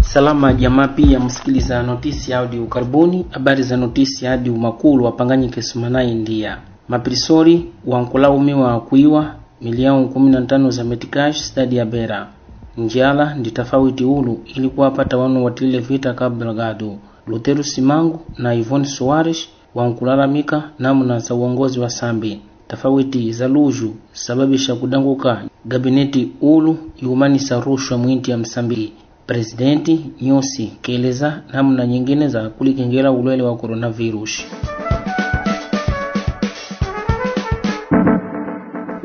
salama jamaa pia msikiliza notisi audio karibuni. Habari za notisi audio makulu wapanganyike sumanai ndia. Mapirisori wankulaumiwa kuiwa. Milioni 15 za metikash stadi ya bera. Njala ndi tofauti ulu ili kuwapata wanu watile vita kabla gado luteru simangu na ivone soares wankulalamika namna za uongozi wa sambi. Tofauti za luju sababisha kudanguka gabineti ulu iumanisa rushwa mwinti ya msambiki presidenti nyusi keleza namna nyingine za kulikengela ulwele wa coronavirus.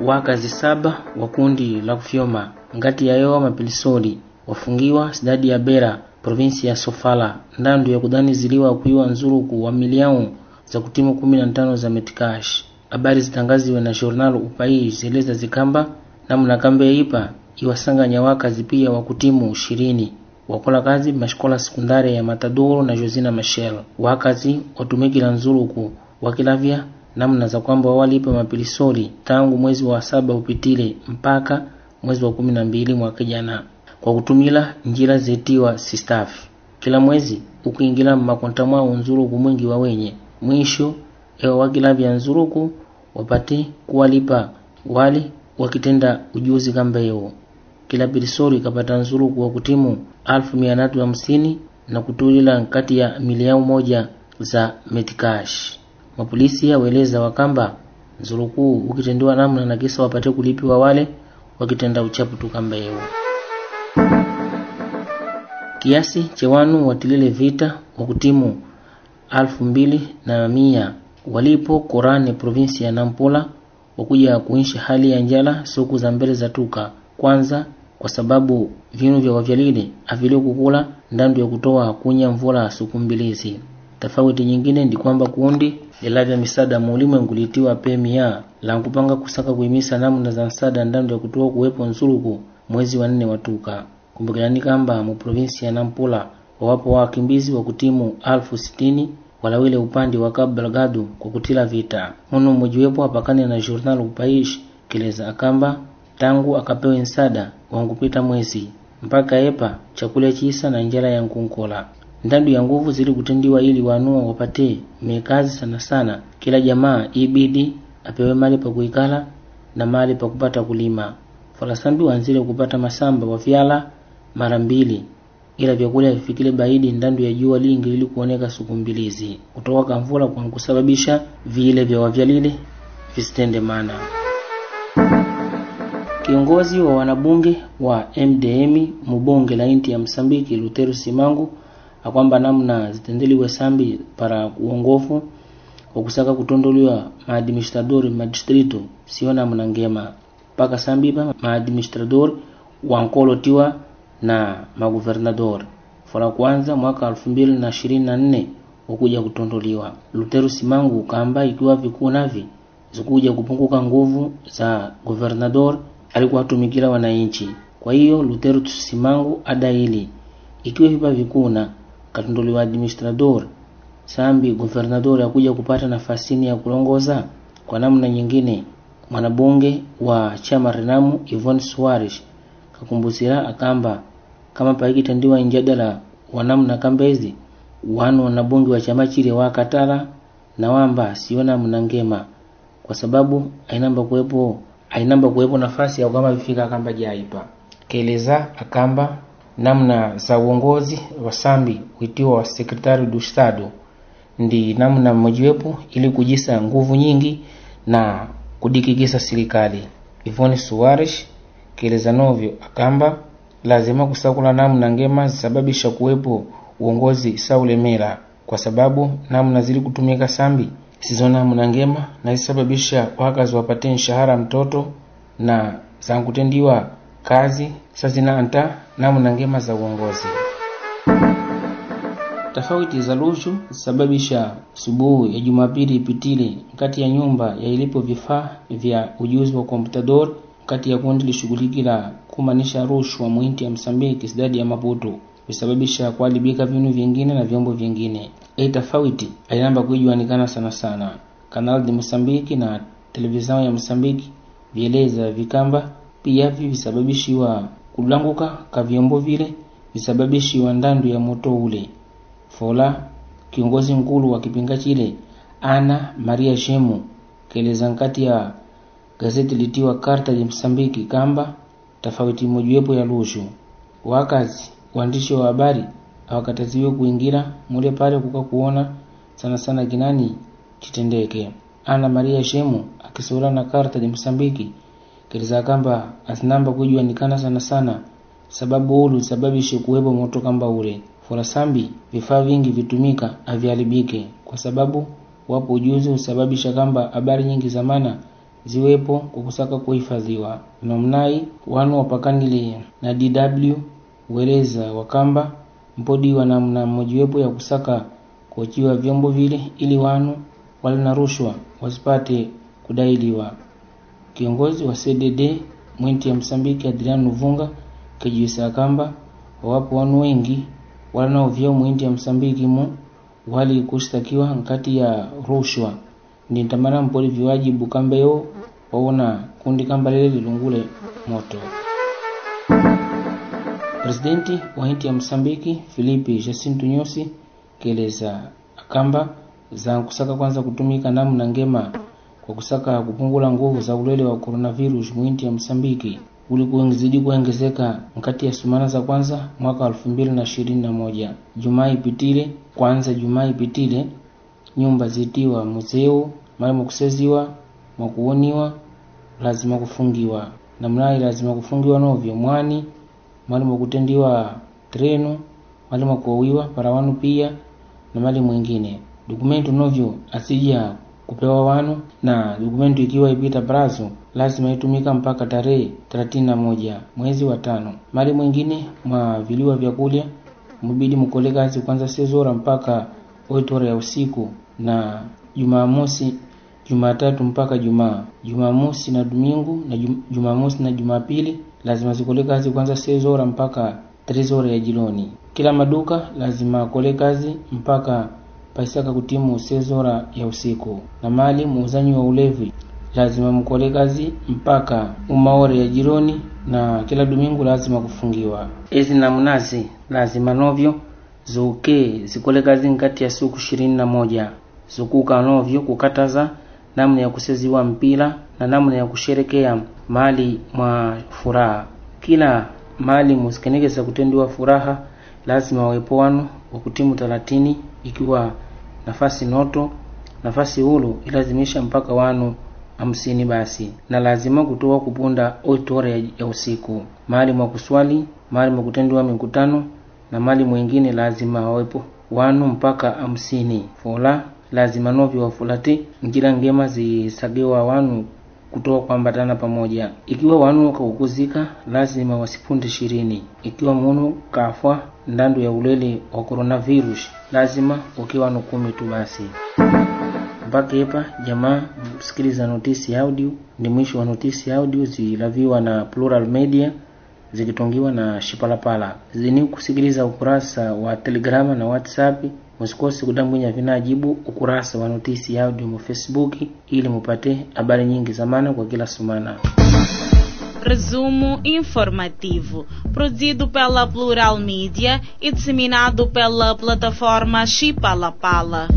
Wakazi saba wa kundi la kufyoma ngati ya yayowa mapilisoli wafungiwa sidadi ya bera provinsi ya sofala. Ndandu ya kudaniziliwa kuiwa nzuruku wa milioni za kutimu 15 za metikash. Habari zitangaziwe na journal upai zieleza zikamba namna kambe ipa iwasanganya wakazi pia wakutimu ishirini. Wakola kazi mashikola sekundari ya matadoro na josina mashel wakazi watumikila nzuluku wakilavya namna za kwamba wawalipa mapilisoli tangu mwezi wa saba upitile mpaka mwezi wa kumi na mbili mwaka jana. Kwa kutumila njira zetiwa sistafi kila mwezi ukiingila mmakonta mwao nzuluku mwingi wa wenye. Mwisho ewa wakilavya nzuruku wapate kuwalipa wali wakitenda ujuzi kamba kila pilisori ikapata nzuru wa kutimu alfu mia tatu hamsini na kutulila kati ya milioni moja za metikash mapolisi yaweleza wakamba nzulukuu ukitendiwa namna na kisa wapate kulipiwa wale wakitenda uchapu tu kamba ewo kiasi chewanu watilile vita wa kutimu alfu mbili na mia walipo korani provinsi ya nampula wakuja kuishi hali ya njala siku za mbele za tuka. Kwanza kwa sababu vinu vya wavyalile avilio kukula ndandu ya kutoa kunya mvula siku mbilizi tofauti nyingine ndi kwamba kundi lilavya misada muulimwengu litiwa pemia la kupanga kusaka kuimisa namna za msada ndandu ya kutoa kuwepo nsuluku mwezi wa nne watuka kumbukirani kamba mu provinsi ya nampula wawapo wakimbizi wa kutimu alfu sitini walawile upande wa Cabo Delgado kwa kutila vita. Muno mmojiwepo apakane na journal upaish keleza akamba tangu akapewe nsada wangupita mwezi mpaka epa chakula chisa na njala ya nkunkola. Ndandu ya nguvu zili kutendiwa ili wanuwa wapate mekazi sana sana. Kila jamaa ibidi apewe mali pa kuikala na mali pa kupata kulima. Falasambi wanzile kupata masamba wa vyala mara mbili. Ila vyakula vifikile baidi ndandu ya jua lingi lili kuoneka siku mbilizi. Kutoka kamvula kwa kusababisha vile vya wavyalile visitende mana kiongozi wa wanabunge wa mdm mubonge la inti ya msambiki Lutero simangu akwamba namna zitendeliwe sambi para uongofu kwa kusaka kutondoliwa maadministrador madistrito sio namna ngema. Mpaka sambipa maadministrador wankolotiwa na maguvernador. Fora kwanza mwaka 2024 wakuja kutondoliwa Lutero simangu kamba ikiwa vikuu navi zikuja kupunguka nguvu za guvernador alikuwa atumikila wananchi. Kwa hiyo Lutero tusimangu ada adaili. Ikiwa vipa vikuna katondoliwa administrador. Sambi governador akuja kupata nafasini ya kulongoza. Kwa namna nyingine mwanabunge wa chama renamu ivon Suarez kakumbusira akamba kama paikitandiwa njadala wa namna kambezi wanu wanabunge wa chama chile wakatala na wamba siona mnangema kwa sababu ainamba kuwepo ainamba kuwepo nafasi ya kama vifika akamba jaipa keleza akamba namna za uongozi wa sambi kuitiwa wa sekretari du estado ndi namna mmojiwepo ili kujisa nguvu nyingi na kudikikisa serikali ivone suares keleza novyo akamba lazima kusakula namna ngema zisababisha kuwepo uongozi saulemela kwa sababu namna zili kutumika sambi sizo munangema ngema na zisababisha wakazi wapate nshahara mtoto na zankutendiwa kazi sazinanta na munangema za uongozi. Tofauti za lushu zisababisha subuhu ya jumapili ipitile kati ya nyumba ya ilipo vifaa vya ujuzi wa komputador kati ya kundi lishughulikila kumanisha rushwa mwinti ya msambiki sidadi ya maputo visababisha kuharibika vinu vingine na vyombo vingine. Hii tofauti ainamba kuijuanikana sana sana. Kanal de mosambiki na televizao ya mosambiki vieleza vikamba pia visababishiwa kulanguka ka vyombo vile visababishi wa ndandu ya moto ule. Fola kiongozi nkulu wa kipinga chile ana maria shemu keleza nkati ya gazeti litiwa karta ya msambiki kamba tofauti mojiwepo ya lushu wakazi waandishi wa habari awakataziwe kuingira mule pale kuka kuona sana sana kinani chitendeke ana maria shemu akisaula na karta ya msambiki keleza kamba asinamba kujuanikana sana sana sababu ulu sababishe kuwepo moto kamba ule. Furasambi vifaa vingi vitumika aviharibike kwa sababu wapo ujuzi husababisha kamba habari nyingi zamana ziwepo kwa kusaka kuhifadhiwa. Nomnai wanu wapakanile na dw weleza wakamba mpodi wa namna mojiwepo ya kusaka kuachiwa vyombo vile ili wanu wale na rushwa wasipate kudailiwa. Kiongozi wa cdd mwinti ya msambiki adrian nuvunga kejiwisa kamba wawapo wanu wengi wala nao vyeo mwinti ya msambiki mu wali kushtakiwa nkati ya rushwa. Ndintamana mpoli viwajibu kambeo waona kundi kamba lile lilungule moto presidenti wa nchi ya msambiki filipi jacinto nyusi keleza akamba za kusaka kwanza kutumika namna ngema kwa kusaka kupungula nguvu za ulele wa coronavirus mwinti ya msambiki uli kuzidi kuongezeka nkati ya sumana za kwanza mwaka elfu mbili na ishirini na moja. Jumaa ipitile kwanza jumaa ipitile nyumba zitiwa museu mali mwakuseziwa mwakuoniwa lazima kufungiwa. Namnayi lazima kufungiwa novyo. Mwani mali mwakutendiwa treno mali mwakuowiwa para wanu pia na mali mwingine. Dokumento novyo asija kupewa wanu na dokumento ikiwa ipita brazo lazima itumika mpaka tarehe 31 mwezi wa tano. Mali mwingine mwa viliwa vyakulya mubidi mukole kazi kwanza sezora mpaka oitora ya usiku na jumamosi jumatatu mpaka jumaa jumamosi na dumingu na jum, jumamosi na jumapili lazima zikole kazi kwanza sezora mpaka trezora ya jiloni kila maduka lazima akole kazi mpaka paisaka kutimu sezora ya usiku. Na mali muuzanyi wa ulevi lazima mkole kazi mpaka umaore ya jiloni na kila domingu lazima kufungiwa. Ezi namunazi lazima novyo zuke zikole kazi nkati ya siku ishirini na moja. Zukuka novyo kukataza namna ya kuseziwa mpira na namna ya kusherekea mali mwa furaha. Kila mali musikenekeza kutendiwa furaha lazima wawepo wanu wa kutimu talatini ikiwa nafasi noto nafasi hulu ilazimisha mpaka wanu hamsini basi. Na lazima kutoa kupunda oitore ya, ya usiku. Mali mwa kuswali mali mwa kutendiwa mikutano na mali mwingine lazima wawepo wanu mpaka hamsini. Fola lazima novyo wafulati njira ngema zisagiwa wanu kutoa kuambatana pamoja. Ikiwa wanu wakaukuzika lazima wasipunde shirini. Ikiwa munu kafwa ndandu ya ulele wa coronavirus lazima ukiwa wanu kumi tu basi. Mpaka hapa jamaa msikiliza notisi audio. Ni mwisho wa notisi audio zilaviwa na plural media zikitongiwa na shipalapala. Zini kusikiliza ukurasa wa telegrama na whatsapp vinajibu ukurasa wa notisi audio mu facebook ili mupate habari nyingi kwa kila Resumo informativo, produzido pela Plural Mídia e disseminado pela plataforma Chipalapala.